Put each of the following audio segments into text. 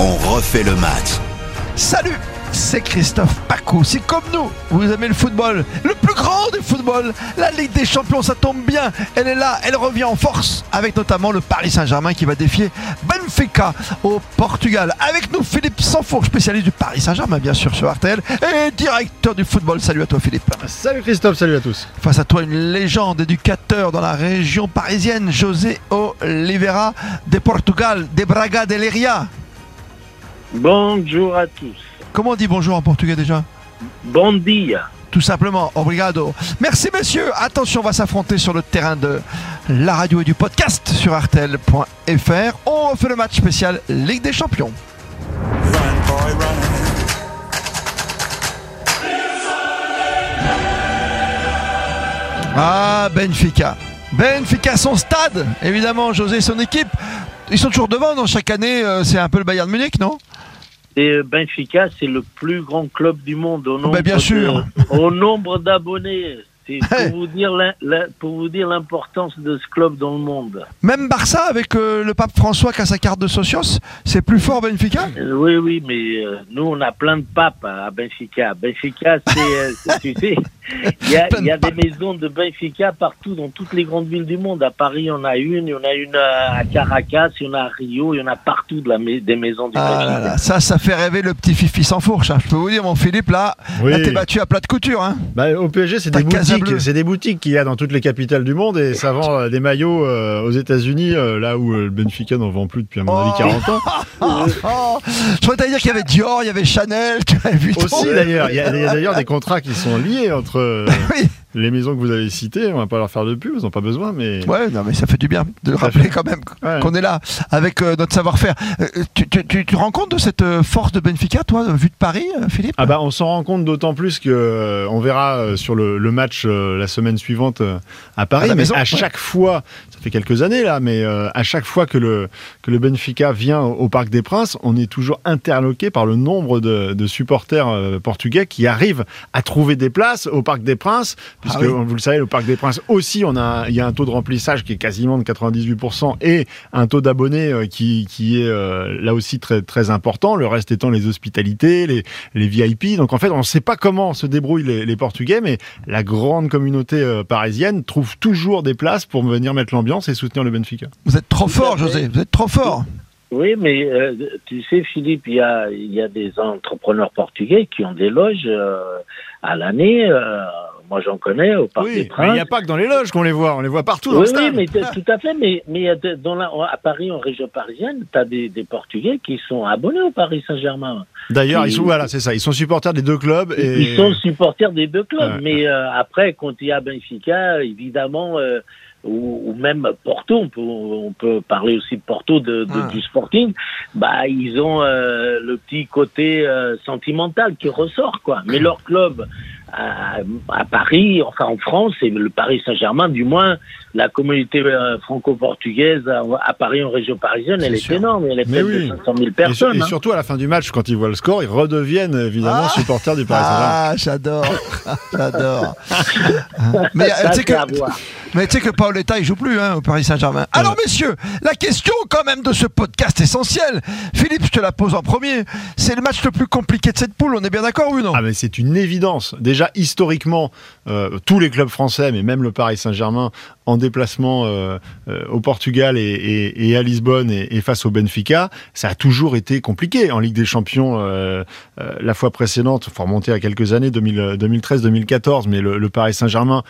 on refait le match. Salut c'est Christophe Paco. C'est comme nous, vous aimez le football, le plus grand du football, la Ligue des Champions, ça tombe bien. Elle est là, elle revient en force, avec notamment le Paris Saint-Germain qui va défier Benfica au Portugal. Avec nous, Philippe Sanfour, spécialiste du Paris Saint-Germain, bien sûr, sur RTL, et directeur du football. Salut à toi, Philippe. Salut Christophe, salut à tous. Face à toi, une légende éducateur dans la région parisienne, José Oliveira de Portugal, de Braga de Leria. Bonjour à tous. Comment on dit bonjour en portugais déjà Bon dia. Tout simplement, obrigado. Merci messieurs. Attention, on va s'affronter sur le terrain de la radio et du podcast sur artel.fr. On fait le match spécial Ligue des Champions. Ah, Benfica. Benfica, son stade, évidemment, José, son équipe. Ils sont toujours devant, dans chaque année, euh, c'est un peu le Bayern Munich, non? Et Benfica, c'est le plus grand club du monde au nombre, ben, bien sûr. au nombre d'abonnés. C'est pour, vous dire pour vous dire l'importance de ce club dans le monde. Même Barça, avec euh, le pape François qui a sa carte de socios, c'est plus fort Benfica? Euh, Oui, oui, mais euh, nous, on a plein de papes à Benfica. Benfica, c'est, tu sais, il y a, y a des maisons de Benfica partout, dans toutes les grandes villes du monde. À Paris, on a une, il y en a une à Caracas, il y en a à Rio, il y en a partout de la, des maisons du ah Benfica. ça, ça fait rêver le petit Fifi sans fourche. Hein. Je peux vous dire, mon Philippe, là, là t'es battu à plat de couture. Hein. Bah, au PSG, c'est des boutiques, c'est des boutiques qu'il y a dans toutes les capitales du monde et ça vend euh, des maillots euh, aux États-Unis, euh, là où le Benfica n'en vend plus depuis à mon avis 40 ans. Je voudrais dire qu'il y avait Dior, il y avait Chanel, tu avais vu Aussi d'ailleurs, il y a, d'ailleurs des contrats qui sont liés entre euh, oui les maisons que vous avez citées, on va pas leur faire de pub, ils n'ont pas besoin, mais. Ouais, non, mais ça fait du bien de rappeler quand même qu'on est là avec euh, notre savoir-faire. Euh, tu, tu, tu, rends compte de cette euh, force de Benfica, toi, vu de Paris, Philippe? Ah bah, on s'en rend compte d'autant plus que on verra sur le, le match la semaine suivante à Paris. À mais à chaque fois, ça fait quelques années là, mais à chaque fois que le que le Benfica vient au, Parc des Princes, on est toujours interloqué par le nombre de, de supporters portugais qui arrivent à trouver des places au Parc des Princes puisque ah vous le savez, le Parc des Princes aussi, on a, il y a un taux de remplissage qui est quasiment de 98% et un taux d'abonnés euh, qui, qui est euh, là aussi très, très important. Le reste étant les hospitalités, les, les VIP. Donc en fait, on ne sait pas comment se débrouillent les, les, Portugais, mais la grande communauté euh, parisienne trouve toujours des places pour venir mettre l'ambiance et soutenir le Benfica. Vous êtes trop fort, José. Vous êtes trop fort. Oui, mais tu sais, Philippe, il y a, il y a des entrepreneurs portugais qui ont des loges à l'année moi, j'en connais au Parc des Princes. Mais il n'y a pas que dans les loges qu'on les voit, on les voit partout dans le stade. Oui, mais tout à fait. Mais, mais dans la, à Paris, en région parisienne, tu as des, des, Portugais qui sont abonnés au Paris Saint-Germain. D'ailleurs, ils sont voilà, c'est ça. Ils sont supporters des deux clubs. Et... Ils sont supporters des deux clubs. Mais euh, après, quand il y a Benfica, évidemment. Euh, ou, ou, même Porto, on peut, on peut, parler aussi de Porto de, de, ah. du Sporting, bah ils ont euh, le petit côté euh, sentimental qui ressort quoi. Mais leur club à, à, Paris, enfin en France, et le Paris Saint-Germain, du moins la communauté euh, franco-portugaise à, Paris en région parisienne, elle est, énorme, elle est près de 500 000 personnes. Et, hein. surtout à la fin du match, quand ils voient le score, ils redeviennent évidemment ah. supporters du Paris Saint-Germain. Ah, j'adore, j'adore. mais tu sais que, mais tu sais que Paoletta, il joue plus hein, au Paris Saint-Germain. Alors messieurs, la question quand même de ce podcast essentiel, Philippe, je te la pose en premier. C'est le match le plus compliqué de cette poule, on est bien d'accord ou non? Ah mais c'est une évidence. Déjà historiquement, euh, tous les clubs français, mais même le Paris Saint-Germain, en déplacement euh, euh, au Portugal et, à Lisbonne et, face au Benfica, ça a toujours été compliqué. En Ligue des Champions, euh, la fois précédente, faut remonter à quelques années, 2013-2014, mais le, Paris Saint-Germain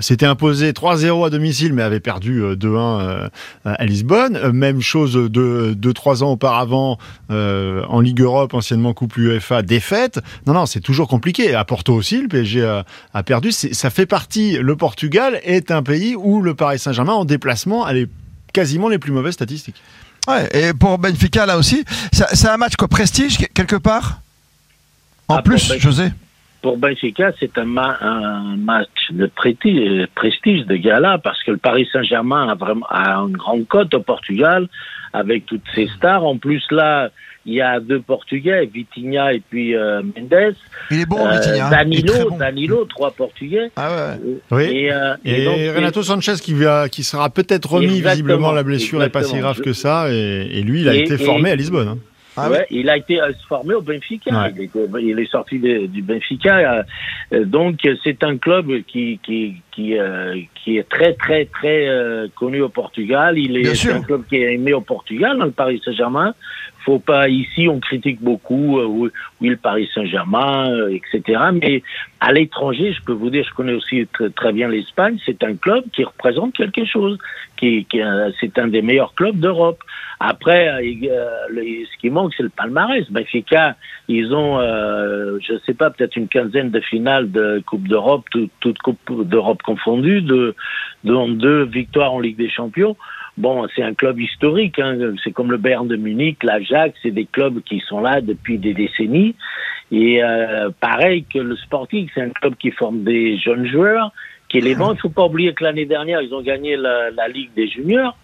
s'était imposé 3-0 à domicile, mais avait perdu 2-1 à Lisbonne. Même chose de 2-3 ans auparavant en Ligue Europe, anciennement Coupe UEFA, défaite. Non, non, c'est toujours compliqué. À Porto aussi, le PSG a perdu. Ça fait partie, le Portugal est un pays où le Paris Saint-Germain en déplacement a les, quasiment les plus mauvaises statistiques. Ouais, et pour Benfica là aussi, c'est un match quoi, prestige quelque part? En ah, plus, José? pour Benfica, c'est un, un, match de prestige, prestige, de gala, parce que le Paris Saint-Germain a vraiment a une grande cote au Portugal, avec toutes ses stars. En plus, là, il y a deux Portugais, Vitinha et puis euh, Mendes. Il est bon, euh, Vitinha. Danilo, Danilo, trois Portugais. Ah ouais. oui. Et, euh, et, Renato Sanchez qui, va, qui sera peut-être remis, visiblement, la blessure n'est pas si grave que ça. Et, lui, il a été formé à Lisbonne. Hein. Ah ouais, il a été formé au Benfica. Il, est sorti du Benfica. donc c'est un club qui qui qui, qui est très très très connu au Portugal. Il est un club qui est aimé au Portugal, dans le Paris Saint-Germain. Faut pas ici on critique beaucoup euh, oui, le Paris Saint-Germain euh, etc mais à l'étranger je peux vous dire je connais aussi très, bien l'Espagne. C'est un club qui représente quelque chose qui, qui c'est un des meilleurs clubs d'Europe. Après euh, ce qui manque c'est le palmarès. Benfica ils ont euh, je sais pas peut-être une quinzaine de finales de Coupe d'Europe toutes toute Coupe d'Europe confondues de deux victoires en Ligue des Champions Bon, c'est un club historique, hein. c'est comme le Bayern de Munich, l'Ajax, c'est des clubs qui sont là depuis des décennies. Et euh, pareil que le Sporting, c'est un club qui forme des jeunes joueurs, qui les vend. Il faut pas oublier que l'année dernière, ils ont gagné la, la Ligue des juniors.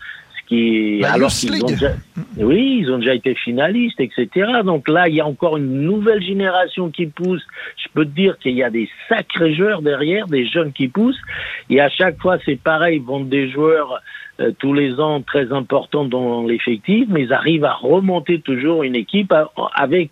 Qui, alors qu'ils ont déjà, oui, ils ont déjà été finalistes, etc. Donc là, il y a encore une nouvelle génération qui pousse. Je peux te dire qu'il y a des sacrés joueurs derrière, des jeunes qui poussent. Et à chaque fois, c'est pareil, ils vendent des joueurs euh, tous les ans très importants dans l'effectif, mais ils arrivent à remonter toujours une équipe avec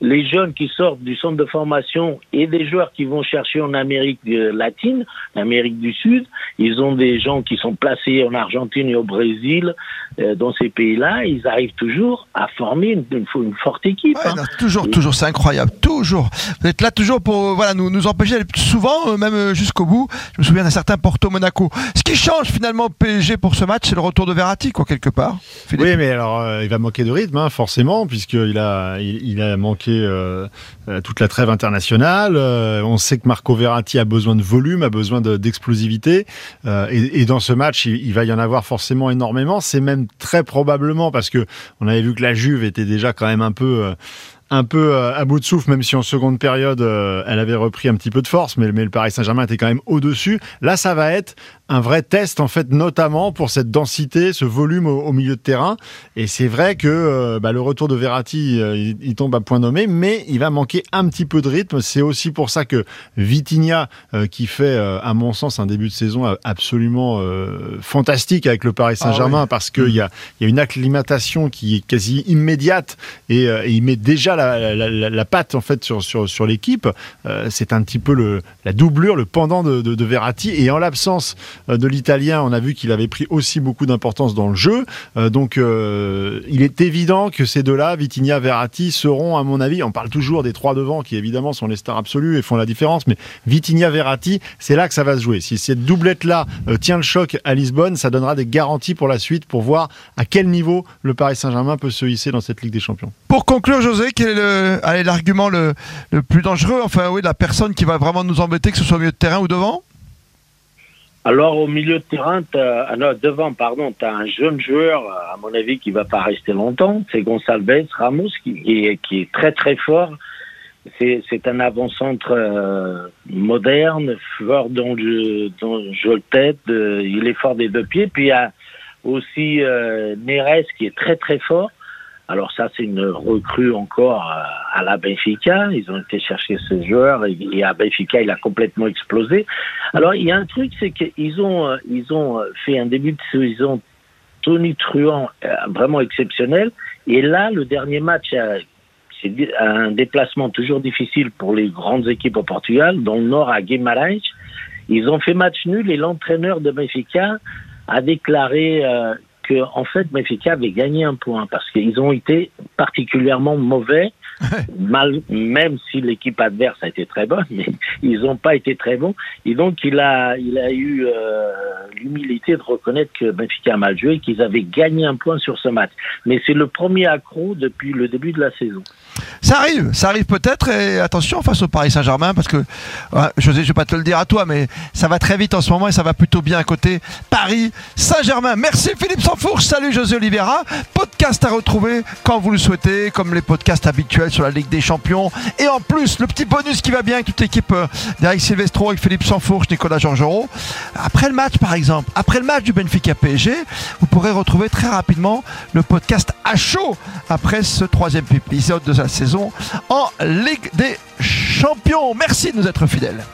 les jeunes qui sortent du centre de formation et des joueurs qui vont chercher en Amérique euh, latine, Amérique du Sud. Ils ont des gens qui sont placés en Argentine et au Brésil, euh, dans ces pays-là. Ils arrivent toujours à former une, une, forte équipe. Hein. toujours, toujours, c'est incroyable. Toujours. Vous êtes là toujours pour voilà, nous, nous empêcher d'aller souvent, même jusqu'au bout. Je me souviens d'un certain Porto-Monaco. Ce qui change finalement PSG pour ce match, c'est le retour de Verratti, quoi, quelque part. Oui, mais alors, euh, il va manquer de rythme, hein, forcément, puisqu'il a, il, a manqué euh, euh, toute la trêve internationale. on sait que Marco Verratti a besoin de volume, a besoin d'explosivité. Et, et, dans ce match, il, il, va y en avoir forcément énormément. C'est même très probablement parce que on avait vu que la Juve était déjà quand même un peu un peu euh, à bout de souffle, même si en seconde période, euh, elle avait repris un petit peu de force, mais, mais le Paris Saint-Germain était quand même au-dessus. Là, ça va être un vrai test, en fait, notamment pour cette densité, ce volume au, milieu de terrain. Et c'est vrai que euh, bah, le retour de Verratti, il, tombe à point nommé, mais il va manquer un petit peu de rythme. C'est aussi pour ça que Vitinha, qui fait, à mon sens, un début de saison absolument fantastique avec le Paris ah Saint-Germain, parce qu'il y a, y a une acclimatation qui est quasi immédiate et, et il met déjà la, patte en fait sur, sur, sur l'équipe. Euh, c'est un petit peu le, la doublure, le pendant de, de, Verratti. Et en l'absence euh, de l'Italien, on a vu qu'il avait pris aussi beaucoup d'importance dans le jeu. Euh, donc il est évident que ces deux-là, Vitinha, Verratti, seront, à mon avis, on parle toujours des trois devant qui évidemment sont les stars absolues et font la différence, mais Vitinha, Verratti, c'est là que ça va se jouer. Si cette doublette-là tient le choc à Lisbonne, ça donnera des garanties pour la suite pour voir à quel niveau le Paris Saint-Germain peut se hisser dans cette Ligue des Champions. Pour conclure, José, quel est l'argument le, plus dangereux, enfin oui, la personne qui va vraiment nous embêter, que ce soit au milieu de terrain ou devant alors au milieu de terrain, ah non, devant, pardon, tu as un jeune joueur, à mon avis, qui va pas rester longtemps. C'est Gonçalves Ramos, qui, est, qui est très très fort. C'est un avant-centre euh, moderne, fort dans le, dans le tête. Euh, il est fort des deux pieds. Puis il y a aussi euh, qui est très très fort. Alors ça, c'est une recrue encore euh, à la Benfica. Ils ont été chercher ce joueur et, à Benfica, il a complètement explosé. Alors il y a un truc, c'est qu'ils ont euh, ils ont euh, fait un début de saison Tony Truant vraiment exceptionnel. Et là, le dernier match, c'est un déplacement toujours difficile pour les grandes équipes au Portugal, dans le nord à Guimarães. Ils ont fait match nul et l'entraîneur de Benfica a déclaré en fait Benfica avait gagné un point parce qu'ils ont été particulièrement mauvais, même si l'équipe adverse a été très bonne, mais ils n'ont pas été très bons. Et donc il a, eu euh, l'humilité de reconnaître que Benfica a mal joué, qu'ils avaient gagné un point sur ce match. Mais c'est le premier accro depuis le début de la saison. Ça arrive, ça arrive peut-être. Et attention face au Paris Saint-Germain, parce que José, je vais pas te le dire à toi, mais ça va très vite en ce moment et ça va plutôt bien à côté Paris Saint-Germain. Merci Philippe Sanfourche. Salut José Oliveira. Podcast à retrouver quand vous le souhaitez, comme les podcasts habituels sur la Ligue des Champions. Et en plus, le petit bonus qui va bien avec toute l'équipe euh, d'Eric Silvestro, avec Philippe Sanfourche, Nicolas Georgerot. Après le match, par exemple, après le match du Benfica PSG, vous pourrez retrouver très rapidement le podcast à chaud après ce troisième épisode de la saison en Ligue des Champions. Merci de nous être fidèles.